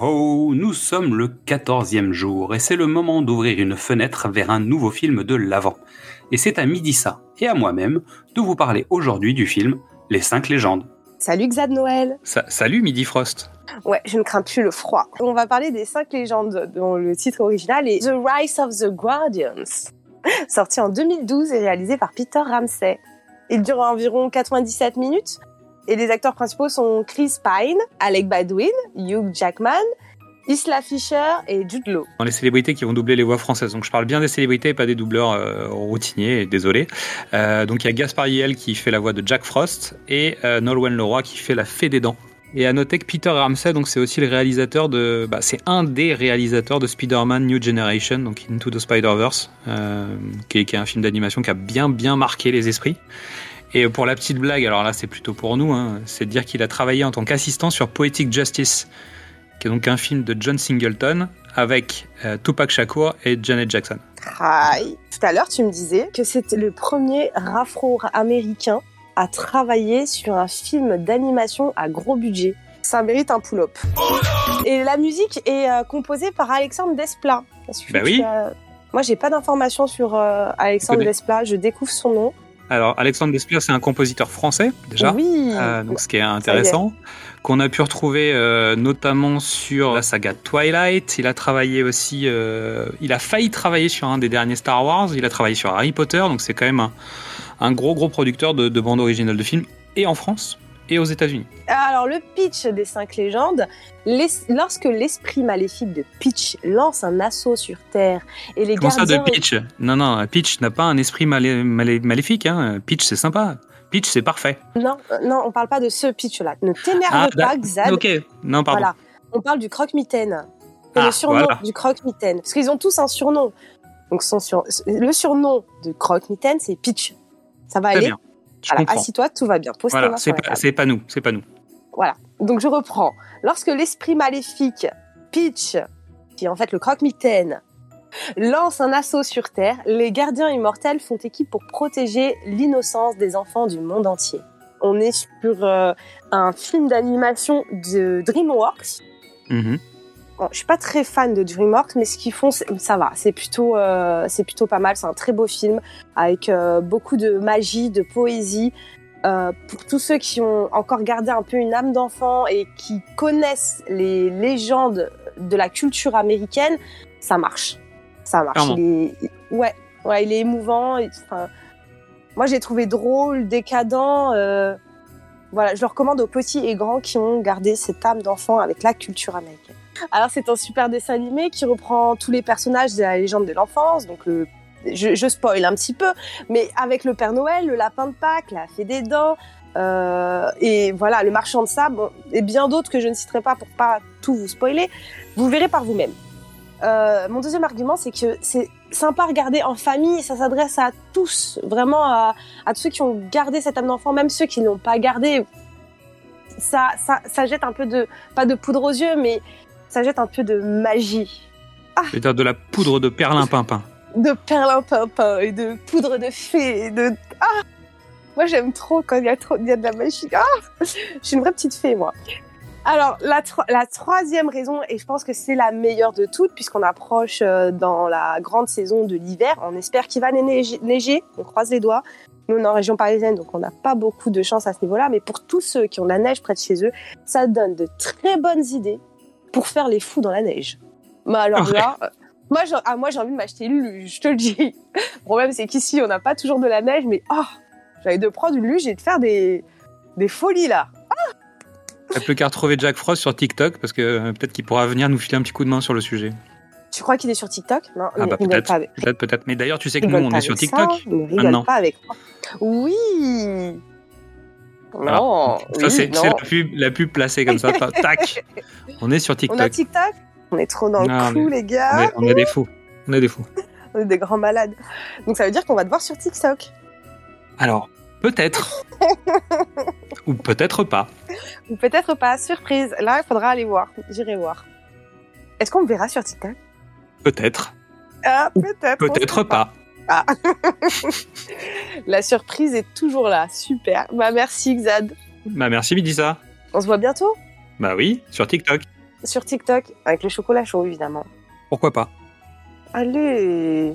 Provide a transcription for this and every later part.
ho ho, nous sommes le quatorzième jour et c'est le moment d'ouvrir une fenêtre vers un nouveau film de l'Avent. Et c'est à Midissa et à moi-même de vous parler aujourd'hui du film Les Cinq légendes. Salut Xad Noël salut Midi Frost Ouais, je ne crains plus le froid. On va parler des cinq légendes dont le titre original est The Rise of the Guardians, sorti en 2012 et réalisé par Peter Ramsey. Il dure environ 97 minutes et les acteurs principaux sont Chris Pine, Alec Baldwin, Hugh Jackman, Isla Fisher et Jude Law. Dans les célébrités qui vont doubler les voix françaises. Donc je parle bien des célébrités pas des doubleurs euh, routiniers, désolé. Euh, donc il y a Gaspard Yel qui fait la voix de Jack Frost et euh, Nolwenn Leroy qui fait la fée des dents. Et à noter que Peter Ramsey, donc c'est aussi le réalisateur de, bah, c'est un des réalisateurs de Spider-Man New Generation, donc Into the Spider-Verse, euh, qui, qui, est, un film d'animation qui a bien bien marqué les esprits. Et pour la petite blague, alors là c'est plutôt pour nous, hein, c'est de dire qu'il a travaillé en tant qu'assistant sur Poetic Justice, qui est donc un film de John Singleton avec euh, Tupac Shakur et Janet Jackson. Hi. Tout à l'heure, tu me disais que c'était le premier afro-américain à travailler sur un film d'animation à gros budget. Ça mérite un pull-up. Et la musique est euh, composée par Alexandre Desplat. Bah oui. Moi, j'ai pas d'informations sur euh, Alexandre Desplat. Je découvre son nom. Alors, Alexandre Desplat, c'est un compositeur français, déjà. Oui. Euh, donc, ce qui est intéressant. Qu'on a pu retrouver euh, notamment sur la saga Twilight. Il a travaillé aussi. Euh, il a failli travailler sur un des derniers Star Wars. Il a travaillé sur Harry Potter. Donc, c'est quand même un, un, gros, gros producteur de, de bandes originales de films. Et en France et aux États-Unis. Alors, le pitch des cinq légendes, lorsque l'esprit maléfique de Peach lance un assaut sur Terre et les Comment gardiens... ça de Peach Non, non, Peach n'a pas un esprit malé malé maléfique. Hein. Peach, c'est sympa. Peach, c'est parfait. Non, non, on parle pas de ce Peach-là. Ne t'énerve ah, pas, Xad. Ok, non, pardon. Voilà. On parle du croque-mitaine. Ah, le surnom voilà. du croque-mitaine. Parce qu'ils ont tous un surnom. Donc, son sur... le surnom de croque-mitaine, c'est Peach. Ça va Très aller bien. Voilà, assis-toi, tout va bien. Pose voilà, c'est pas, c'est pas nous, c'est pas nous. Voilà. Donc je reprends. Lorsque l'esprit maléfique Peach, qui est en fait le croque-mitaine, lance un assaut sur Terre, les gardiens immortels font équipe pour protéger l'innocence des enfants du monde entier. On est sur euh, un film d'animation de DreamWorks. Mhm. Bon, je suis pas très fan de DreamWorks, mais ce qu'ils font, ça va. C'est plutôt, euh, c'est plutôt pas mal. C'est un très beau film avec euh, beaucoup de magie, de poésie. Euh, pour tous ceux qui ont encore gardé un peu une âme d'enfant et qui connaissent les légendes de la culture américaine, ça marche. Ça marche. Il est... Ouais, ouais, il est émouvant. Et, enfin, moi, j'ai trouvé drôle, décadent. Euh... Voilà, je le recommande aux petits et grands qui ont gardé cette âme d'enfant avec la culture américaine. Alors, c'est un super dessin animé qui reprend tous les personnages de la légende de l'enfance, donc le je, spoil un petit peu, mais avec le Père Noël, le lapin de Pâques, la fée des dents, euh, et voilà, le marchand de sable, et bien d'autres que je ne citerai pas pour pas tout vous spoiler, vous verrez par vous-même. Euh, mon deuxième argument, c'est que c'est sympa à regarder en famille, ça s'adresse à tous, vraiment à, à, tous ceux qui ont gardé cette âme d'enfant, même ceux qui ne l'ont pas gardé. Ça, ça, ça jette un peu de, pas de poudre aux yeux, mais ça jette un peu de magie. Ah. C'est-à-dire de la poudre de perlimpinpin de perlimpinpin et de poudre de fée et de ah moi j'aime trop quand il y a trop il y a de la magie ah je suis une vraie petite fée moi alors la, tro la troisième raison et je pense que c'est la meilleure de toutes puisqu'on approche euh, dans la grande saison de l'hiver on espère qu'il va neiger, neiger on croise les doigts nous on est en région parisienne donc on n'a pas beaucoup de chance à ce niveau là mais pour tous ceux qui ont la neige près de chez eux ça donne de très bonnes idées pour faire les fous dans la neige mais alors là moi, j'ai ah, moi, envie de m'acheter une luge, je te le dis. Le problème, c'est qu'ici, on n'a pas toujours de la neige, mais oh, j'ai envie de prendre une luge et de faire des, des folies là. Ah T'as plus qu'à retrouver Jack Frost sur TikTok parce que euh, peut-être qu'il pourra venir nous filer un petit coup de main sur le sujet. Tu crois qu'il est sur TikTok? Non, ah bah, peut-être, peut-être, peut-être. Mais d'ailleurs, tu sais que nous, on est sur TikTok. Ça, ne rigole pas avec moi. Oui. Non. Ça, oui, c'est la pub, la pub placée comme ça. Tac. On est sur TikTok. On a TikTok on est trop dans le non, coup, les gars. On est, on est, des fous. On est des fous. on est des grands malades. Donc ça veut dire qu'on va te voir sur TikTok. Alors, peut-être. Ou peut-être pas. Ou peut-être pas. Surprise. Là, il faudra aller voir. J'irai voir. Est-ce qu'on me verra sur TikTok Peut-être. Ah, peut-être. Peut-être pas. pas. Ah. La surprise est toujours là. Super. Bah, merci, Xad. Bah, merci, Midissa. On se voit bientôt? Bah oui, sur TikTok. sur TikTok avec le chocolat chaud, évidemment. Pourquoi pas? Allez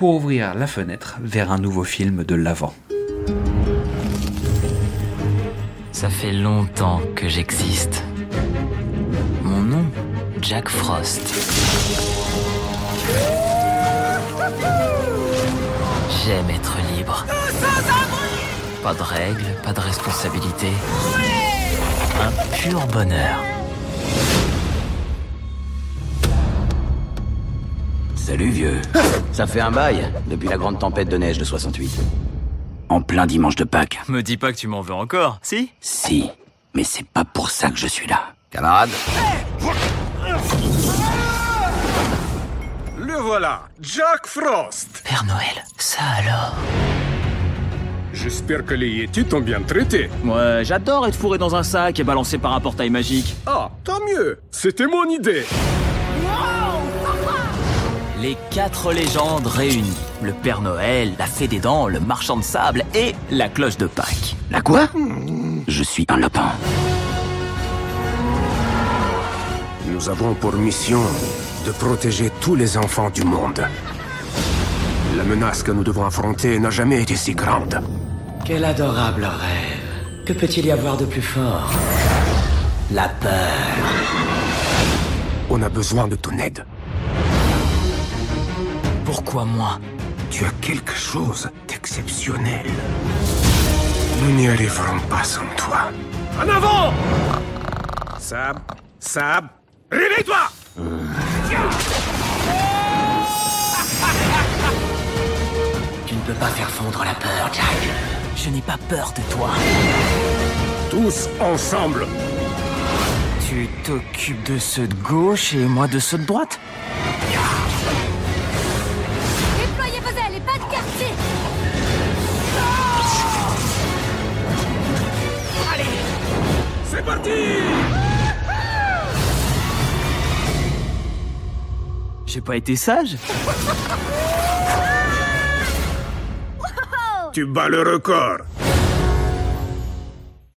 pour ouvrir la fenêtre vers un nouveau film de l'avant. Ça fait longtemps que j'existe. Mon nom, Jack Frost. J'aime être libre. Pas de règles, pas de responsabilités. Un pur bonheur. Salut vieux. Ça fait un bail depuis la grande tempête de neige de 68. En plein dimanche de Pâques. Me dis pas que tu m'en veux encore, si? Si, mais c'est pas pour ça que je suis là. Camarade Le voilà, Jack Frost. Père Noël, ça alors? J'espère que les Yetis t'ont bien traité. Ouais, j'adore être fourré dans un sac et balancé par un portail magique. Ah, tant mieux. C'était mon idée. Les quatre légendes réunies. Le Père Noël, la Fée des Dents, le Marchand de Sable et la Cloche de Pâques. La quoi? Je suis un lapin. Nous avons pour mission de protéger tous les enfants du monde. La menace que nous devons affronter n'a jamais été si grande. Quel adorable rêve. Que peut-il y avoir de plus fort? La peur. On a besoin de ton aide. Pourquoi moi Tu as quelque chose d'exceptionnel. Nous n'y arriverons pas sans toi. En avant Sab, Sab, réveille-toi Tu ne peux pas faire fondre la peur, Jack. Je n'ai pas peur de toi. Tous ensemble Tu t'occupes de ceux de gauche et moi de ceux de droite parti J'ai pas été sage. Tu bats le record